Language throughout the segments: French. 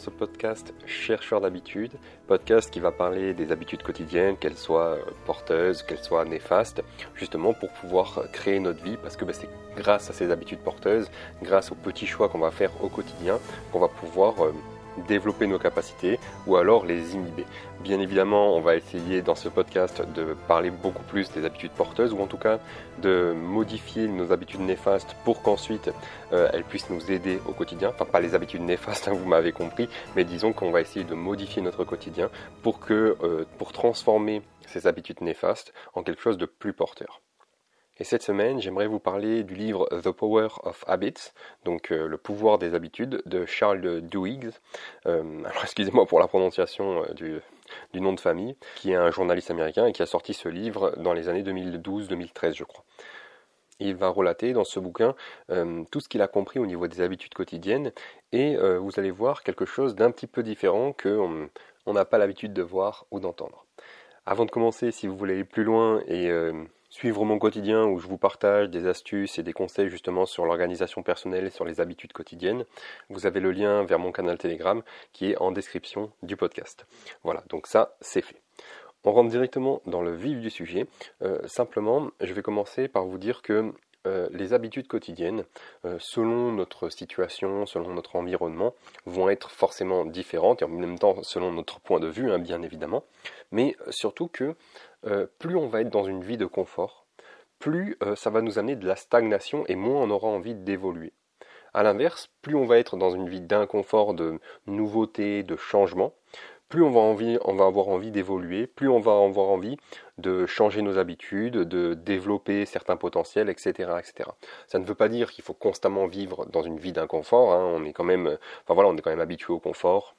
ce podcast Chercheur d'habitudes, podcast qui va parler des habitudes quotidiennes, qu'elles soient euh, porteuses, qu'elles soient néfastes, justement pour pouvoir créer notre vie, parce que ben, c'est grâce à ces habitudes porteuses, grâce aux petits choix qu'on va faire au quotidien, qu'on va pouvoir euh, développer nos capacités ou alors les inhiber. Bien évidemment, on va essayer dans ce podcast de parler beaucoup plus des habitudes porteuses ou en tout cas de modifier nos habitudes néfastes pour qu'ensuite euh, elles puissent nous aider au quotidien. Enfin, pas les habitudes néfastes, hein, vous m'avez compris, mais disons qu'on va essayer de modifier notre quotidien pour que, euh, pour transformer ces habitudes néfastes en quelque chose de plus porteur. Et cette semaine, j'aimerais vous parler du livre The Power of Habits, donc euh, le pouvoir des habitudes de Charles Duhigg. Euh, alors excusez-moi pour la prononciation euh, du, du, nom de famille, qui est un journaliste américain et qui a sorti ce livre dans les années 2012-2013, je crois. Il va relater dans ce bouquin tout ce qu'il a compris au niveau des habitudes quotidiennes et vous allez voir quelque chose d'un petit peu différent que on n'a pas l'habitude de voir ou d'entendre. Avant de commencer, si vous voulez aller plus loin et suivre mon quotidien où je vous partage des astuces et des conseils justement sur l'organisation personnelle et sur les habitudes quotidiennes, vous avez le lien vers mon canal Telegram qui est en description du podcast. Voilà, donc ça c'est fait. On rentre directement dans le vif du sujet. Euh, simplement, je vais commencer par vous dire que euh, les habitudes quotidiennes, euh, selon notre situation, selon notre environnement, vont être forcément différentes, et en même temps selon notre point de vue, hein, bien évidemment, mais surtout que euh, plus on va être dans une vie de confort, plus ça va nous amener de la stagnation et moins on aura envie d'évoluer. A l'inverse, plus on va être dans une vie d'inconfort, de nouveauté, de changement, plus on va, envie, on va avoir envie d'évoluer, plus on va avoir envie de changer nos habitudes, de développer certains potentiels, etc., etc. Ça ne veut pas dire qu'il faut constamment vivre dans une vie d'inconfort. Hein. On quand même, enfin voilà, on est quand même habitué au confort.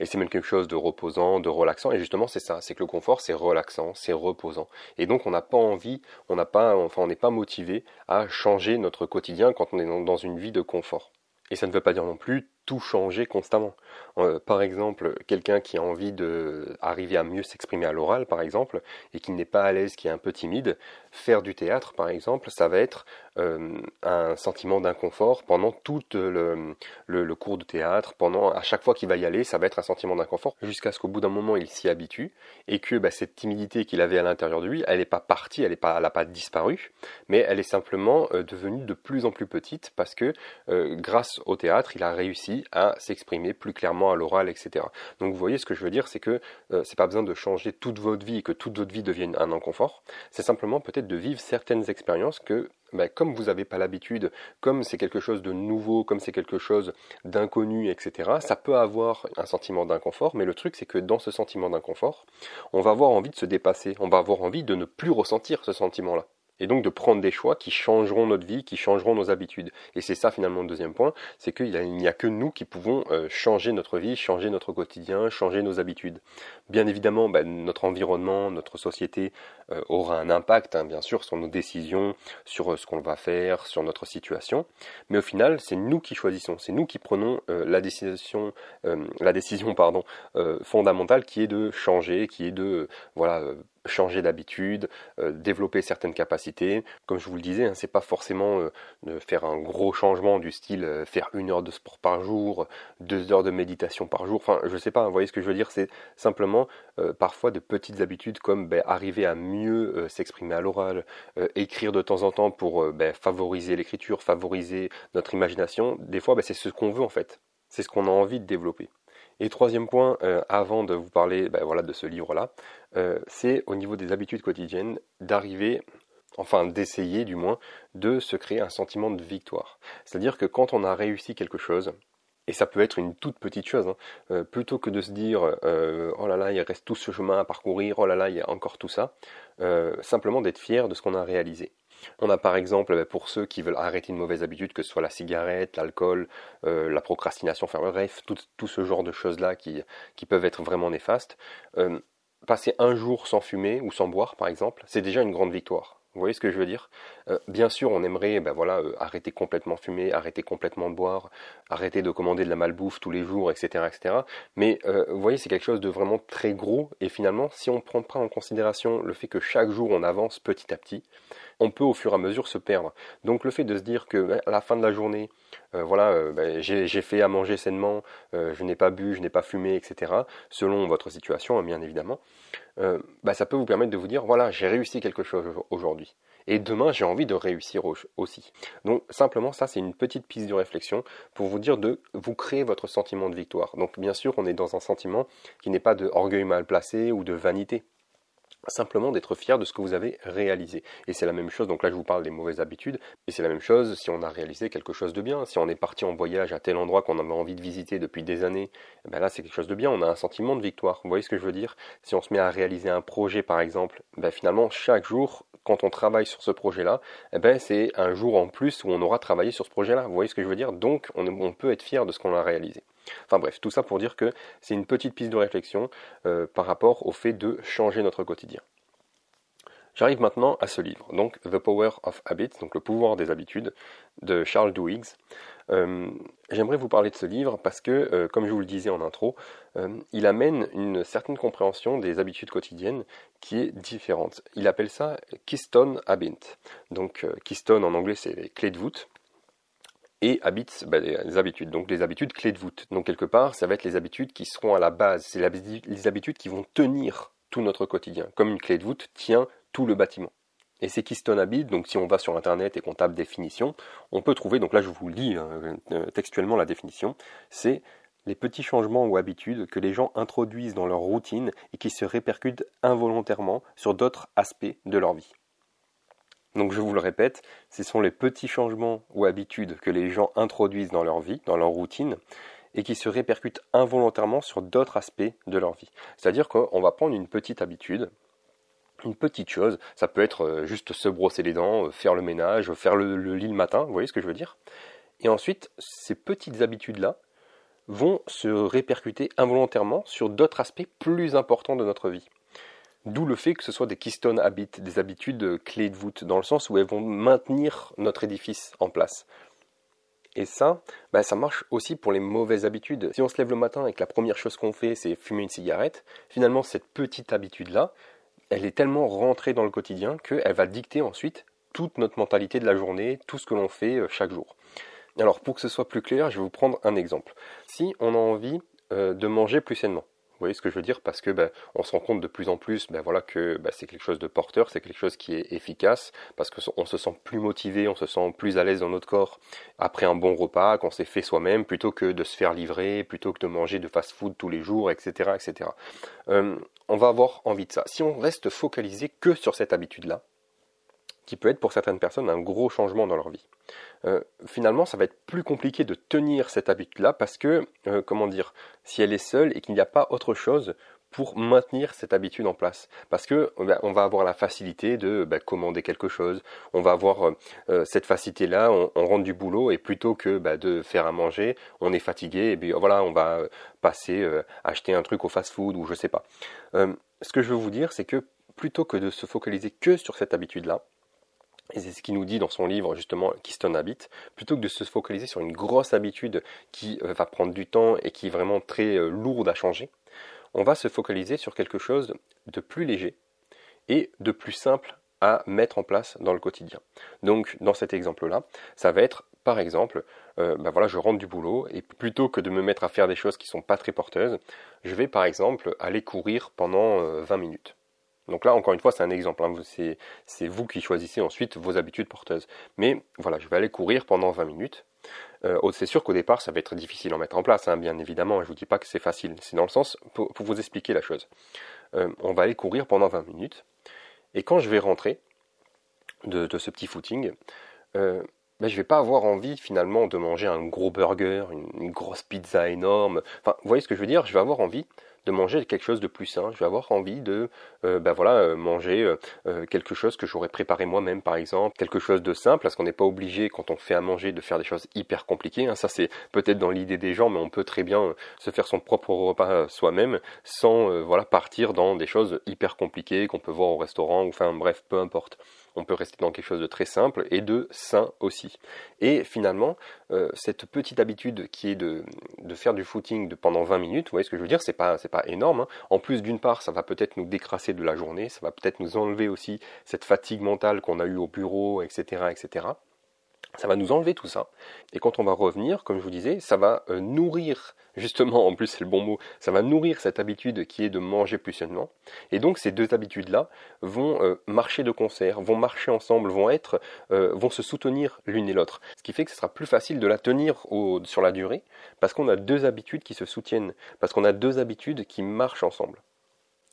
Et c'est même quelque chose de reposant, de relaxant. Et justement, c'est ça, c'est que le confort, c'est relaxant, c'est reposant. Et donc, on n'a pas envie, on n'a pas, enfin, on n'est pas motivé à changer notre quotidien quand on est dans une vie de confort. Et ça ne veut pas dire non plus tout changer constamment. Euh, par exemple, quelqu'un qui a envie d'arriver à mieux s'exprimer à l'oral, par exemple, et qui n'est pas à l'aise, qui est un peu timide, faire du théâtre, par exemple, ça va être euh, un sentiment d'inconfort pendant tout le, le, cours de théâtre, pendant à chaque fois qu'il va y aller, ça va être un sentiment d'inconfort, jusqu'à ce qu'au bout d'un moment il s'y habitue, et que bah, cette timidité qu'il avait à l'intérieur de lui, elle n'est pas partie, elle n'a pas, pas disparu, mais elle est simplement euh, devenue de plus en plus petite parce que grâce au théâtre, il a réussi à s'exprimer plus clairement à l'oral, etc. Donc vous voyez ce que je veux dire, c'est que euh, c'est pas besoin de changer toute votre vie et que toute votre vie devienne un inconfort. C'est simplement peut-être de vivre certaines expériences que bah, comme vous n'avez pas l'habitude, comme c'est quelque chose de nouveau, comme c'est quelque chose d'inconnu, etc., ça peut avoir un sentiment d'inconfort, mais le truc c'est que dans ce sentiment d'inconfort, on va avoir envie de se dépasser, on va avoir envie de ne plus ressentir ce sentiment-là et donc de prendre des choix qui changeront notre vie, qui changeront nos habitudes. Et c'est ça finalement le deuxième point, c'est qu'il n'y a, que nous qui pouvons euh, changer notre vie, changer notre quotidien, changer nos habitudes. Bien évidemment, bah, notre environnement, notre société euh, aura un impact, hein, bien sûr, sur nos décisions, sur euh, ce qu'on va faire, sur notre situation. Mais au final, c'est nous qui choisissons, c'est nous qui prenons la décision, la décision fondamentale qui est de changer, qui est de voilà changer d'habitude, euh, développer certaines capacités. Comme je vous le disais, hein, c'est pas forcément euh, de faire un gros changement du style euh, faire une heure de sport par jour, deux heures de méditation par jour. Enfin, je sais pas. vous voyez ce que je veux dire? C'est simplement parfois de petites habitudes comme ben, arriver à mieux s'exprimer à l'oral, écrire de temps en temps pour ben, favoriser l'écriture, favoriser notre imagination. Des fois, ben, c'est ce qu'on veut en fait. C'est ce qu'on a envie de développer. Et troisième point, euh, avant de vous parler voilà, de ce livre-là, euh, c'est au niveau des habitudes quotidiennes d'arriver, enfin d'essayer du moins, de se créer un sentiment de victoire. C'est-à-dire que quand on a réussi quelque chose, et ça peut être une toute petite chose, hein, euh, plutôt que de se dire oh là là, il reste tout ce chemin à parcourir, oh là là, il y a encore tout ça, simplement d'être fier de ce qu'on a réalisé. On a par exemple, ben, pour ceux qui veulent arrêter une mauvaise habitude, que ce soit la cigarette, l'alcool, euh, la procrastination, enfin bref, tout, ce genre de choses-là qui, peuvent être vraiment néfastes, euh, passer un jour sans fumer ou sans boire, par exemple, c'est déjà une grande victoire. Vous voyez ce que je veux dire? Euh, Bien sûr, on aimerait ben voilà, arrêter complètement de fumer, arrêter complètement de boire, arrêter de commander de la malbouffe tous les jours, etc. etc. Mais vous voyez, c'est quelque chose de vraiment très gros. Et finalement, si on ne prend pas en considération le fait que chaque jour on avance petit à petit, on peut au fur et à mesure se perdre. Donc le fait de se dire que ben, à la fin de la journée, euh, voilà, euh, ben, j'ai fait à manger sainement, euh, je n'ai pas bu, je n'ai pas fumé, etc. Selon votre situation, hein, bien évidemment, ben, ça peut vous permettre de vous dire voilà, j'ai réussi quelque chose aujourd'hui. Et demain, j'ai envie de réussir aussi. Donc simplement, ça, c'est une petite piste de réflexion pour vous dire de vous créer votre sentiment de victoire. Donc bien sûr, on est dans un sentiment qui n'est pas de orgueil mal placé ou de vanité simplement d'être fier de ce que vous avez réalisé. Et c'est la même chose, donc là je vous parle des mauvaises habitudes, mais c'est la même chose si on a réalisé quelque chose de bien, si on est parti en voyage à tel endroit qu'on avait envie de visiter depuis des années, ben là c'est quelque chose de bien, on a un sentiment de victoire. Vous voyez ce que je veux dire? Si on se met à réaliser un projet par exemple, ben finalement chaque jour, quand on travaille sur ce projet-là, eh ben c'est un jour en plus où on aura travaillé sur ce projet-là. Vous voyez ce que je veux dire? Donc on, on peut être fier de ce qu'on a réalisé. Enfin bref, tout ça pour dire que c'est une petite piste de réflexion euh, par rapport au fait de changer notre quotidien. J'arrive maintenant à ce livre, donc The Power of Habits, donc le pouvoir des habitudes, de Charles Duhigg. Euh, j'aimerais vous parler de ce livre parce que, euh, comme je vous le disais en intro, il amène une certaine compréhension des habitudes quotidiennes qui est différente. Il appelle ça Keystone Habit. Donc Keystone en anglais c'est les clés de voûte, et habits, bah, habitudes, donc les habitudes clés de voûte. Donc quelque part, ça va être les habitudes qui seront à la base, c'est les habitudes qui vont tenir tout notre quotidien, comme une clé de voûte tient tout le bâtiment. Et ces Keystone Habits, donc si on va sur internet et qu'on tape définition, on peut trouver, donc là je vous lis hein, euh, textuellement la définition, c'est les petits changements ou habitudes que les gens introduisent dans leur routine et qui se répercutent involontairement sur d'autres aspects de leur vie. Donc je vous le répète, ce sont les petits changements ou habitudes que les gens introduisent dans leur vie, dans leur routine, et qui se répercutent involontairement sur d'autres aspects de leur vie. C'est-à-dire qu'on va prendre une petite habitude, une petite chose, ça peut être euh, juste se brosser les dents, euh, faire le ménage, faire le, lit le matin, vous voyez ce que je veux dire? Et ensuite, ces petites habitudes-là vont se répercuter involontairement sur d'autres aspects plus importants de notre vie. D'où le fait que ce soit des keystone habits, des habitudes clés de voûte, dans le sens où elles vont maintenir notre édifice en place. Et ça, bah, ça marche aussi pour les mauvaises habitudes. Si on se lève le matin et que la première chose qu'on fait, c'est fumer une cigarette, finalement, cette petite habitude-là, elle est tellement rentrée dans le quotidien qu'elle va dicter ensuite toute notre mentalité de la journée, tout ce que l'on fait euh, chaque jour. Alors, pour que ce soit plus clair, je vais vous prendre un exemple. Si on a envie euh, de manger plus sainement, vous voyez ce que je veux dire? Parce que ben, on se rend compte de plus en plus ben, voilà, que ben, c'est quelque chose de porteur, c'est quelque chose qui est efficace, parce qu'on se sent plus motivé, on se sent plus à l'aise dans notre corps après un bon repas qu'on s'est fait soi-même, plutôt que de se faire livrer, plutôt que de manger de fast-food tous les jours, etc. etc. Euh, on va avoir envie de ça. Si on reste focalisé que sur cette habitude-là, qui peut être pour certaines personnes un gros changement dans leur vie. Euh, finalement, ça va être plus compliqué de tenir cette habitude-là parce que, euh, comment dire, si elle est seule et qu'il n'y a pas autre chose pour maintenir cette habitude en place. Parce que ben, on va avoir la facilité de ben, commander quelque chose, on va avoir euh, cette facilité-là, on, rentre du boulot et plutôt que ben, de faire à manger, on est fatigué et bien voilà, on va passer acheter un truc au fast-food ou je sais pas. ce que je veux vous dire, c'est que plutôt que de se focaliser que sur cette habitude-là, et c'est ce qu'il nous dit dans son livre justement Keystone Habit, plutôt que de se focaliser sur une grosse habitude qui euh, va prendre du temps et qui est vraiment très euh, lourde à changer, on va se focaliser sur quelque chose de plus léger et de plus simple à mettre en place dans le quotidien. Donc dans cet exemple-là, ça va être par exemple, euh, ben voilà, je rentre du boulot et plutôt que de me mettre à faire des choses qui sont pas très porteuses, je vais par exemple aller courir pendant 20 minutes. Donc là, encore une fois, c'est un exemple. Hein. C'est vous qui choisissez ensuite vos habitudes porteuses. Mais voilà, je vais aller courir pendant 20 minutes. Euh, c'est sûr qu'au départ, ça va être difficile à mettre en place, hein, bien évidemment. Je ne vous dis pas que c'est facile. C'est dans le sens, pour, vous expliquer la chose. Euh, on va aller courir pendant 20 minutes. Et quand je vais rentrer de, ce petit footing, euh, ben, je ne vais pas avoir envie finalement de manger un gros burger, une, une, grosse pizza énorme. Enfin, vous voyez ce que je veux dire? Je vais avoir envie de manger quelque chose de plus sain. Je vais avoir envie de euh, ben voilà, euh, manger euh, quelque chose que j'aurais préparé moi-même, par exemple, quelque chose de simple, parce qu'on n'est pas obligé, quand on fait à manger, de faire des choses hyper compliquées. Hein. Ça, c'est peut-être dans l'idée des gens, mais on peut très bien se faire son propre repas soi-même, sans voilà, partir dans des choses hyper compliquées qu'on peut voir au restaurant, ou enfin bref, peu importe on peut rester dans quelque chose de très simple et de sain aussi. Et finalement, cette petite habitude qui est de, de faire du footing de pendant 20 minutes, vous voyez ce que je veux dire, c'est pas, pas énorme. Hein. En plus, d'une part, ça va peut-être nous décrasser de la journée, ça va peut-être nous enlever aussi cette fatigue mentale qu'on a eue au bureau, etc., etc. Ça va nous enlever tout ça. Et quand on va revenir, comme je vous disais, ça va euh, nourrir, justement, en plus c'est le bon mot, ça va nourrir cette habitude qui est de manger plus sainement. Et donc ces deux habitudes-là vont euh, marcher de concert, vont marcher ensemble, vont être, euh, vont se soutenir l'une et l'autre. Ce qui fait que ce sera plus facile de la tenir sur la durée, parce qu'on a deux habitudes qui se soutiennent, parce qu'on a deux habitudes qui marchent ensemble.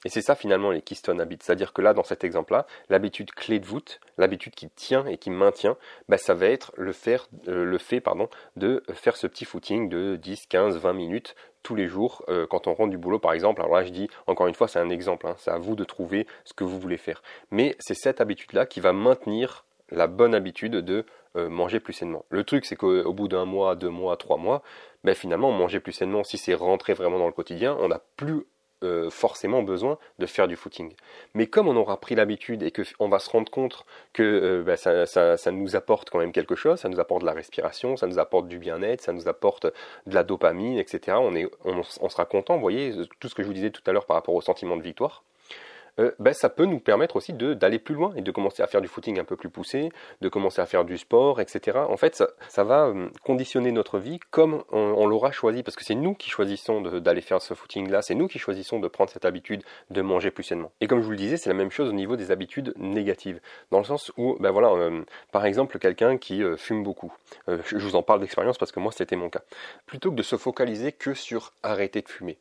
Et c'est ça finalement les Keystone Habits. C'est-à-dire que là, dans cet exemple-là, l'habitude clé de voûte, l'habitude qui tient et qui maintient, bah, ça va être le, faire, euh, le fait pardon, de faire ce petit footing de 10, 15, 20 minutes tous les jours euh, quand on rentre du boulot par exemple. Alors là, je dis encore une fois, c'est un exemple. Hein. c'est à vous de trouver ce que vous voulez faire. Mais c'est cette habitude-là qui va maintenir la bonne habitude de euh, manger plus sainement. Le truc, c'est qu'au bout d'un mois, deux mois, trois mois, ben finalement, manger plus sainement, si c'est rentré vraiment dans le quotidien, on n'a plus euh, forcément besoin de faire du footing. Mais comme on aura pris l'habitude et qu'on va se rendre compte que euh, bah, ça, nous apporte quand même quelque chose, ça nous apporte de la respiration, ça nous apporte du bien-être, ça nous apporte de la dopamine, etc. On, est, on, on sera content, vous voyez, tout ce que je vous disais tout à l'heure par rapport au sentiment de victoire. Euh, ben, ça peut nous permettre aussi d'aller plus loin et de commencer à faire du footing un peu plus poussé, de commencer à faire du sport, etc. En fait, ça, va euh, conditionner notre vie comme on, l'aura choisi, parce que c'est nous qui choisissons d'aller faire ce footing-là, c'est nous qui choisissons de prendre cette habitude de manger plus sainement. Et comme je vous le disais, c'est la même chose au niveau des habitudes négatives, dans le sens où, ben voilà, euh, par exemple, quelqu'un qui fume beaucoup. je vous en parle d'expérience parce que moi, c'était mon cas. Plutôt que de se focaliser que sur arrêter de fumer,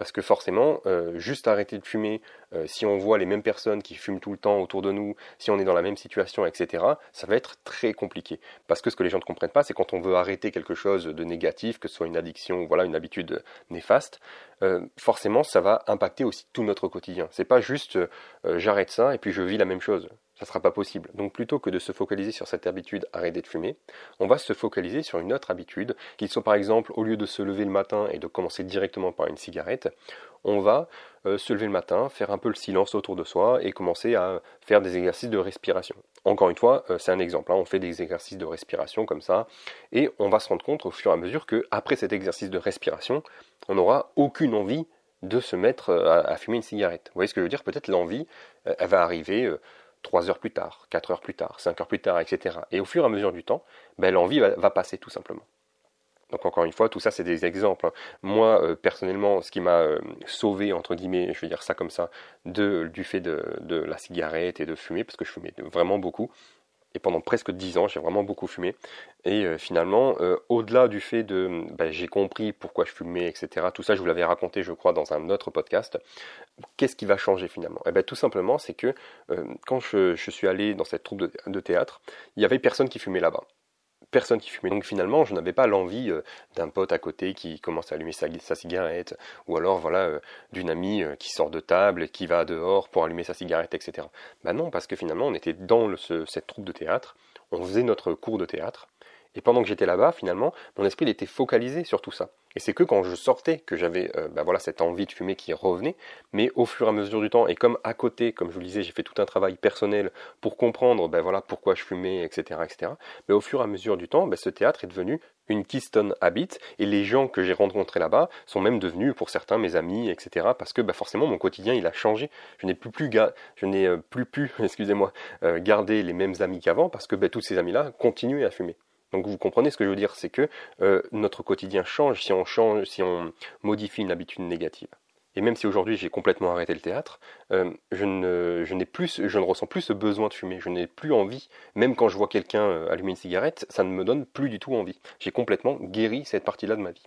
parce que forcément, euh, juste arrêter de fumer, euh, si on voit les mêmes personnes qui fument tout le temps autour de nous, si on est dans la même situation, etc., ça va être très compliqué. Parce que ce que les gens ne comprennent pas, c'est quand on veut arrêter quelque chose de négatif, que ce soit une addiction ou voilà, une habitude néfaste, euh, forcément, ça va impacter aussi tout notre quotidien. C'est pas juste j'arrête ça et puis je vis la même chose ça ne sera pas possible. Donc plutôt que de se focaliser sur cette habitude arrêter de fumer, on va se focaliser sur une autre habitude, qu'il soit par exemple au lieu de se lever le matin et de commencer directement par une cigarette, on va euh, se lever le matin, faire un peu le silence autour de soi et commencer à faire des exercices de respiration. Encore une fois, euh, c'est un exemple, hein. on fait des exercices de respiration comme ça et on va se rendre compte au fur et à mesure que après cet exercice de respiration, on n'aura aucune envie de se mettre euh, à, fumer une cigarette. Vous voyez ce que je veux dire? Peut-être l'envie, elle va arriver 3 heures plus tard, 4 heures plus tard, 5 heures plus tard, etc. Et au fur et à mesure du temps, ben, l'envie va, passer tout simplement. Donc encore une fois, tout ça c'est des exemples. Hein. Moi euh, personnellement, ce qui m'a euh, sauvé entre guillemets, je vais dire ça comme ça, du fait de, la cigarette et de fumer, parce que je fumais vraiment beaucoup, et pendant presque dix ans, j'ai vraiment beaucoup fumé. Et euh, finalement, euh, au-delà du fait de bah, j'ai compris pourquoi je fumais, etc., tout ça, je vous l'avais raconté, je crois, dans un autre podcast, qu'est-ce qui va changer finalement? Eh bien, tout simplement, c'est que euh, quand je, suis allé dans cette troupe de théâtre, il y avait personne qui fumait là-bas personne qui fumait. Donc finalement, je n'avais pas l'envie euh, d'un pote à côté qui commence à allumer sa, cigarette, ou alors voilà euh, d'une amie euh, qui sort de table, qui va dehors pour allumer sa cigarette, etc. Ben non, parce que finalement, on était dans cette troupe de théâtre, on faisait notre cours de théâtre, et pendant que j'étais là-bas, finalement, mon esprit était focalisé sur tout ça. Et c'est que quand je sortais que j'avais euh, bah voilà, cette envie de fumer qui revenait, mais au fur et à mesure du temps, et comme à côté, comme je vous le disais, j'ai fait tout un travail personnel pour comprendre bah voilà, pourquoi je fumais, etc. etc. Mais au fur et à mesure du temps, bah, ce théâtre est devenu une Keystone Habit, et les gens que j'ai rencontrés là-bas sont même devenus, pour certains, mes amis, etc. Parce que bah, forcément, mon quotidien, il a changé. Je n'ai plus, je euh, plus pu, excusez-moi, euh, garder les mêmes amis qu'avant, parce que bah, tous ces amis-là continuaient à fumer. Donc vous comprenez ce que je veux dire, c'est que euh, notre quotidien change si on change, si on modifie une habitude négative. Et même si aujourd'hui j'ai complètement arrêté le théâtre, euh, je, plus, je ne ressens plus ce besoin de fumer. Je n'ai plus envie, même quand je vois quelqu'un euh, allumer une cigarette, ça ne me donne plus du tout envie. J'ai complètement guéri cette partie-là de ma vie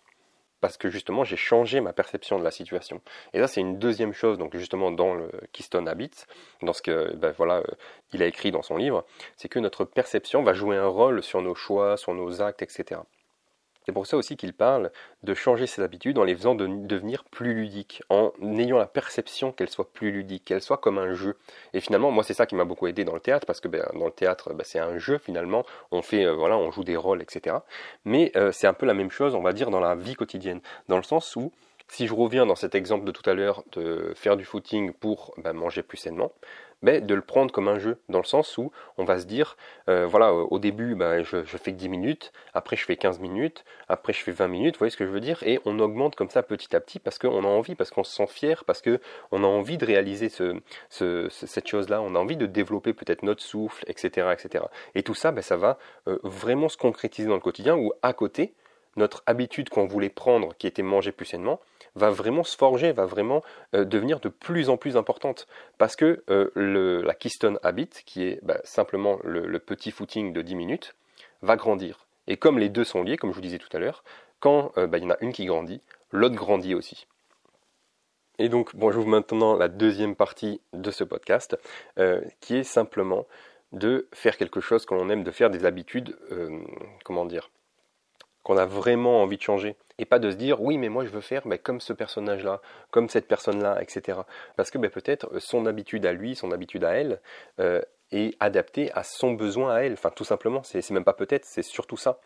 parce que justement j'ai changé ma perception de la situation. Et là c'est une deuxième chose, donc justement dans le Keystone Habits, dans ce que ben voilà, euh, il a écrit dans son livre, c'est que notre perception va jouer un rôle sur nos choix, sur nos actes, etc. C'est pour ça aussi qu'il parle de changer ses habitudes en les faisant devenir plus ludiques, en ayant la perception qu'elles soient plus ludiques, qu'elles soient comme un jeu. Et finalement, moi, c'est ça qui m'a beaucoup aidé dans le théâtre, parce que ben, dans le théâtre, ben, c'est un jeu finalement. On fait, euh, voilà, on joue des rôles, etc. Mais euh, c'est un peu la même chose, on va dire, dans la vie quotidienne, dans le sens où si je reviens dans cet exemple de tout à l'heure de faire du footing pour ben, manger plus sainement, de le prendre comme un jeu, dans le sens où on va se dire, euh, voilà, au début, ben, je, fais que 10 minutes, après je fais 15 minutes, après je fais 20 minutes, vous voyez ce que je veux dire Et on augmente comme ça petit à petit parce qu'on a envie, parce qu'on se sent fier, parce qu'on a envie de réaliser ce, cette chose-là, on a envie de développer peut-être notre souffle, etc. etc. Et tout ça, ben, ça va euh, vraiment se concrétiser dans le quotidien, où à côté, notre habitude qu'on voulait prendre, qui était manger plus sainement, va vraiment se forger, va vraiment euh, devenir de plus en plus importante. Parce que euh, la Keystone Habit, qui est bah, simplement le, petit footing de 10 minutes, va grandir. Et comme les deux sont liés, comme je vous disais tout à l'heure, quand euh, bah, il y en a une qui grandit, l'autre grandit aussi. Et donc, bon, vous maintenant la deuxième partie de ce podcast, qui est simplement de faire quelque chose que l'on aime, de faire des habitudes, comment dire, qu'on a vraiment envie de changer. Et pas de se dire, oui, mais moi je veux faire mais comme ce personnage-là, comme cette personne-là, etc. Parce que ben, peut-être son habitude à lui, son habitude à elle, euh, et adapté à son besoin à elle. Enfin, tout simplement, c'est même pas peut-être, c'est surtout ça.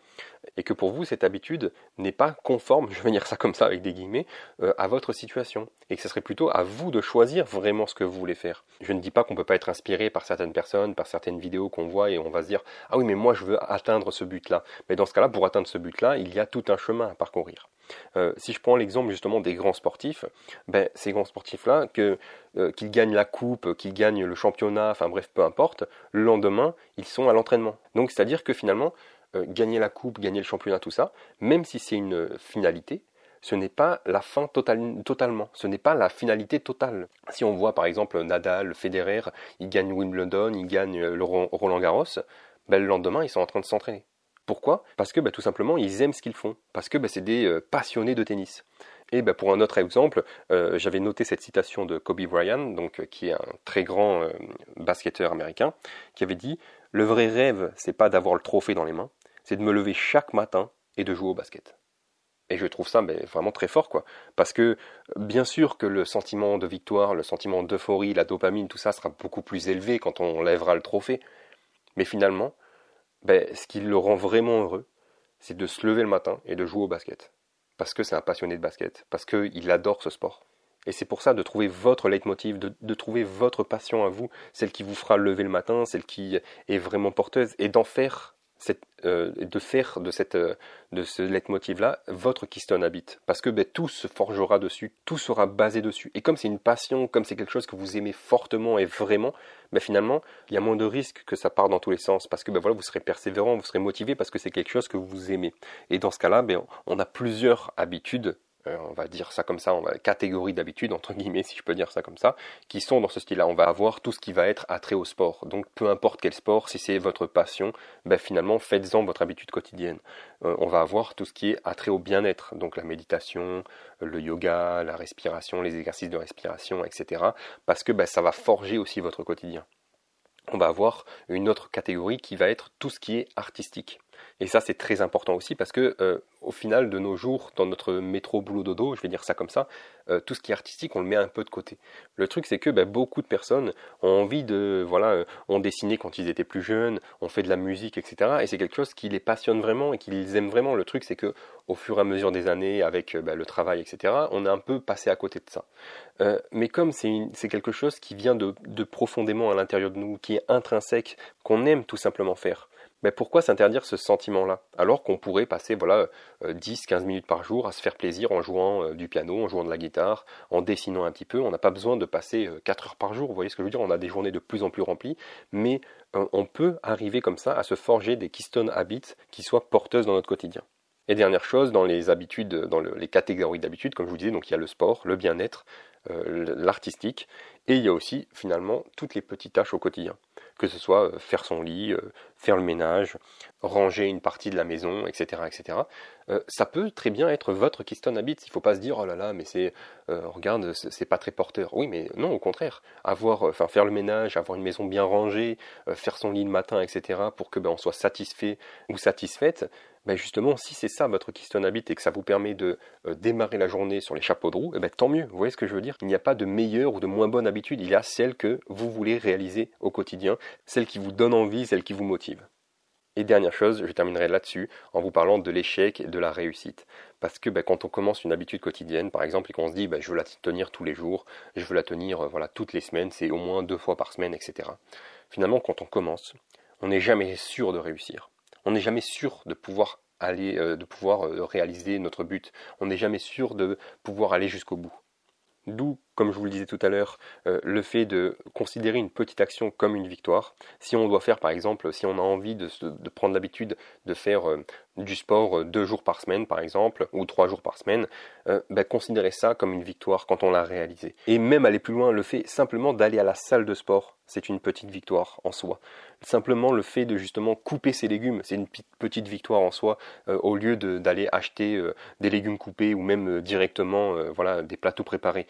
Et que pour vous, cette habitude n'est pas conforme, je vais dire ça comme ça avec des guillemets, euh, à votre situation. Et que ce serait plutôt à vous de choisir vraiment ce que vous voulez faire. Je ne dis pas qu'on ne peut pas être inspiré par certaines personnes, par certaines vidéos qu'on voit et on va se dire Ah oui, mais moi je veux atteindre ce but-là. Mais dans ce cas-là, pour atteindre ce but-là, il y a tout un chemin à parcourir. Euh, si je prends l'exemple justement des grands sportifs, ben, ces grands sportifs-là, euh, qu'ils gagnent la coupe, qu'ils gagnent le championnat, enfin bref, peu importe, le lendemain, ils sont à l'entraînement. Donc c'est-à-dire que finalement, euh, gagner la coupe, gagner le championnat, tout ça, même si c'est une finalité, ce n'est pas la fin totalement, ce n'est pas la finalité totale. Si on voit par exemple Nadal, Federer, ils gagnent Wimbledon, ils gagnent Roland Garros, ben, le lendemain ils sont en train de s'entraîner. Pourquoi? Parce que bah, tout simplement, ils aiment ce qu'ils font. Parce que bah, c'est des euh, passionnés de tennis. Et bah, pour un autre exemple, euh, j'avais noté cette citation de Kobe Bryant, donc, euh, qui est un très grand basketteur américain, qui avait dit Le vrai rêve, c'est pas d'avoir le trophée dans les mains, c'est de me lever chaque matin et de jouer au basket. Et je trouve ça vraiment très fort, quoi. Parce que bien sûr que le sentiment de victoire, le sentiment d'euphorie, la dopamine, tout ça sera beaucoup plus élevé quand on lèvera le trophée. Mais finalement, ben, ce qui le rend vraiment heureux, c'est de se lever le matin et de jouer au basket. Parce que c'est un passionné de basket, parce qu'il adore ce sport. Et c'est pour ça de trouver votre leitmotiv, de, de, trouver votre passion à vous, celle qui vous fera lever le matin, celle qui est vraiment porteuse, et d'en faire euh, de faire de, cette, euh, de ce leitmotiv-là votre Keystone Habit. Parce que ben, tout se forgera dessus, tout sera basé dessus. Et comme c'est une passion, comme c'est quelque chose que vous aimez fortement et vraiment, ben, finalement, il y a moins de risques que ça parte dans tous les sens. Parce que ben, voilà, vous serez persévérant, vous serez motivé parce que c'est quelque chose que vous aimez. Et dans ce cas-là, ben, on a plusieurs habitudes on va dire ça comme ça, on va catégorie d'habitude entre guillemets si je peux dire ça comme ça, qui sont dans ce style-là. On va avoir tout ce qui va être attrait au sport. Donc peu importe quel sport, si c'est votre passion, ben finalement faites-en votre habitude quotidienne. Euh, on va avoir tout ce qui est attrait au bien-être, donc la méditation, le yoga, la respiration, les exercices de respiration, etc. Parce que ben, ça va forger aussi votre quotidien. On va avoir une autre catégorie qui va être tout ce qui est artistique. Et ça, c'est très important aussi parce que, euh, au final de nos jours, dans notre métro boulot dodo, je vais dire ça comme ça, euh, tout ce qui est artistique, on le met un peu de côté. Le truc, c'est que bah, beaucoup de personnes ont envie de, voilà, euh, ont dessiné quand ils étaient plus jeunes, ont fait de la musique, etc. Et c'est quelque chose qui les passionne vraiment et qu'ils aiment vraiment. Le truc, c'est que, au fur et à mesure des années, avec bah, le travail, etc., on est un peu passé à côté de ça. mais comme c'est quelque chose qui vient de, de profondément à l'intérieur de nous, qui est intrinsèque, qu'on aime tout simplement faire. Mais pourquoi s'interdire ce sentiment-là Alors qu'on pourrait passer voilà 10-15 euh, minutes par jour à se faire plaisir en jouant euh, du piano, en jouant de la guitare, en dessinant un petit peu? On n'a pas besoin de passer 4 euh, heures par jour, vous voyez ce que je veux dire? On a des journées de plus en plus remplies, mais on peut arriver comme ça à se forger des keystone habits qui soient porteuses dans notre quotidien. Et dernière chose, dans les habitudes, dans les catégories d'habitudes, comme je vous disais, donc il y a le sport, le bien-être, l'artistique, et il y a aussi finalement toutes les petites tâches au quotidien que ce soit faire son lit, faire le ménage, ranger une partie de la maison, etc. etc. Euh, ça peut très bien être votre Keystone Habit. Il ne faut pas se dire, oh là là, mais c'est, regarde, c'est pas très porteur. Oui, mais non, au contraire. Avoir, enfin, faire le ménage, avoir une maison bien rangée, faire son lit le matin, etc. pour que ben, on soit satisfait ou satisfaite, ben justement, si c'est ça votre Keystone Habit et que ça vous permet de démarrer la journée sur les chapeaux de roue, eh ben, tant mieux. Vous voyez ce que je veux dire? Il n'y a pas de meilleure ou de moins bonne habitude. Il y a celle que vous voulez réaliser au quotidien celle qui vous donne envie, celle qui vous motive. Et dernière chose, je terminerai là-dessus en vous parlant de l'échec et de la réussite. Parce que ben, quand on commence une habitude quotidienne, par exemple, et qu'on se dit ben, je veux la tenir tous les jours, je veux la tenir euh, voilà, toutes les semaines, c'est au moins deux fois par semaine, etc. Finalement, quand on commence, on n'est jamais sûr de réussir. On n'est jamais sûr de pouvoir aller, euh, de pouvoir euh, réaliser notre but. On n'est jamais sûr de pouvoir aller jusqu'au bout. D'où, comme je vous le disais tout à l'heure, euh, le fait de considérer une petite action comme une victoire. Si on doit faire, par exemple, si on a envie de, prendre l'habitude de faire euh, du sport euh, deux jours par semaine, par exemple, ou trois jours par semaine, ben, considérer ça comme une victoire quand on l'a réalisé. Et même aller plus loin, le fait simplement d'aller à la salle de sport, c'est une petite victoire en soi. Simplement le fait de justement couper ses légumes, c'est une petite victoire en soi, au lieu d'aller acheter des légumes coupés ou même directement voilà, des plateaux préparés.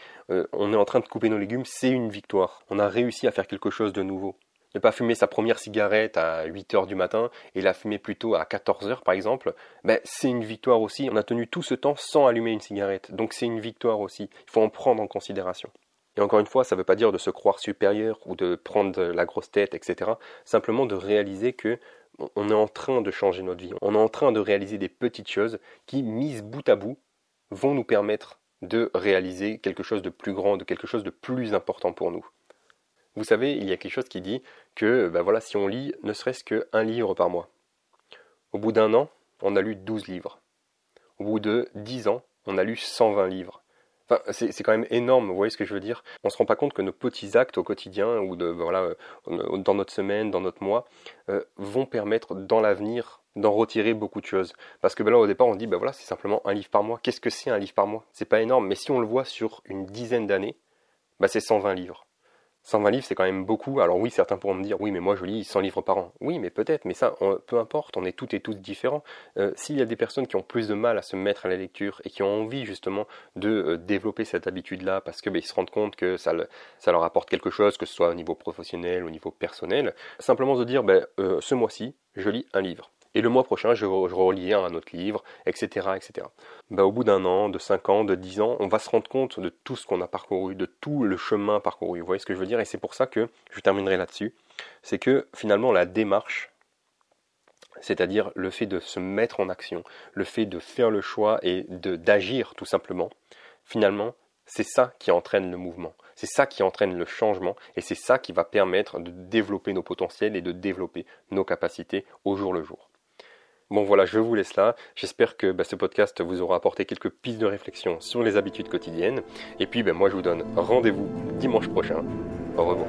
On est en train de couper nos légumes, c'est une victoire. On a réussi à faire quelque chose de nouveau. Ne pas fumer sa première cigarette à 8 heures du matin et la fumer plutôt à 14 heures par exemple, ben, c'est une victoire aussi. On a tenu tout ce temps sans allumer une cigarette. Donc c'est une victoire aussi. Il faut en prendre en considération. Et encore une fois, ça ne veut pas dire de se croire supérieur ou de prendre la grosse tête, etc. Simplement de réaliser que on est en train de changer notre vie. On est en train de réaliser des petites choses qui, mises bout à bout, vont nous permettre de réaliser quelque chose de plus grand, de quelque chose de plus important pour nous. Vous savez, il y a quelque chose qui dit que ben voilà, si on lit ne serait-ce qu'un livre par mois, au bout d'un an, on a lu 12 livres. Au bout de 10 ans, on a lu 120 livres c'est quand même énorme, vous voyez ce que je veux dire? On se rend pas compte que nos petits actes au quotidien ou de voilà euh, dans notre semaine, dans notre mois, euh, vont permettre dans l'avenir d'en retirer beaucoup de choses. Parce que ben là au départ on dit ben voilà c'est simplement un livre par mois. Qu'est-ce que c'est un livre par mois? C'est pas énorme, mais si on le voit sur une dizaine d'années, ben c'est 120 livres. 120 livres, c'est quand même beaucoup. Alors oui, certains pourront me dire, oui, mais moi je lis 100 livres par an. Oui, mais peut-être, mais ça, peu importe, on est toutes et tous différents. Euh, s'il y a des personnes qui ont plus de mal à se mettre à la lecture et qui ont envie justement de euh, développer cette habitude-là parce que ben, se rendent compte que ça, ça, leur apporte quelque chose, que ce soit au niveau professionnel, au niveau personnel, simplement de dire, ben, euh, ce mois-ci, je lis un livre. Et le mois prochain, je, je un autre livre, etc. etc. Bah, au bout d'un an, de cinq ans, de dix ans, on va se rendre compte de tout ce qu'on a parcouru, de tout le chemin parcouru. Vous voyez ce que je veux dire? Et c'est pour ça que je terminerai là-dessus. C'est que finalement, la démarche, c'est-à-dire le fait de se mettre en action, le fait de faire le choix et d'agir tout simplement, finalement, c'est ça qui entraîne le mouvement. C'est ça qui entraîne le changement et c'est ça qui va permettre de développer nos potentiels et de développer nos capacités au jour le jour. Bon voilà, je vous laisse là. J'espère que bah, ce podcast vous aura apporté quelques pistes de réflexion sur les habitudes quotidiennes. Et puis bah, moi je vous donne rendez-vous dimanche prochain. Au revoir.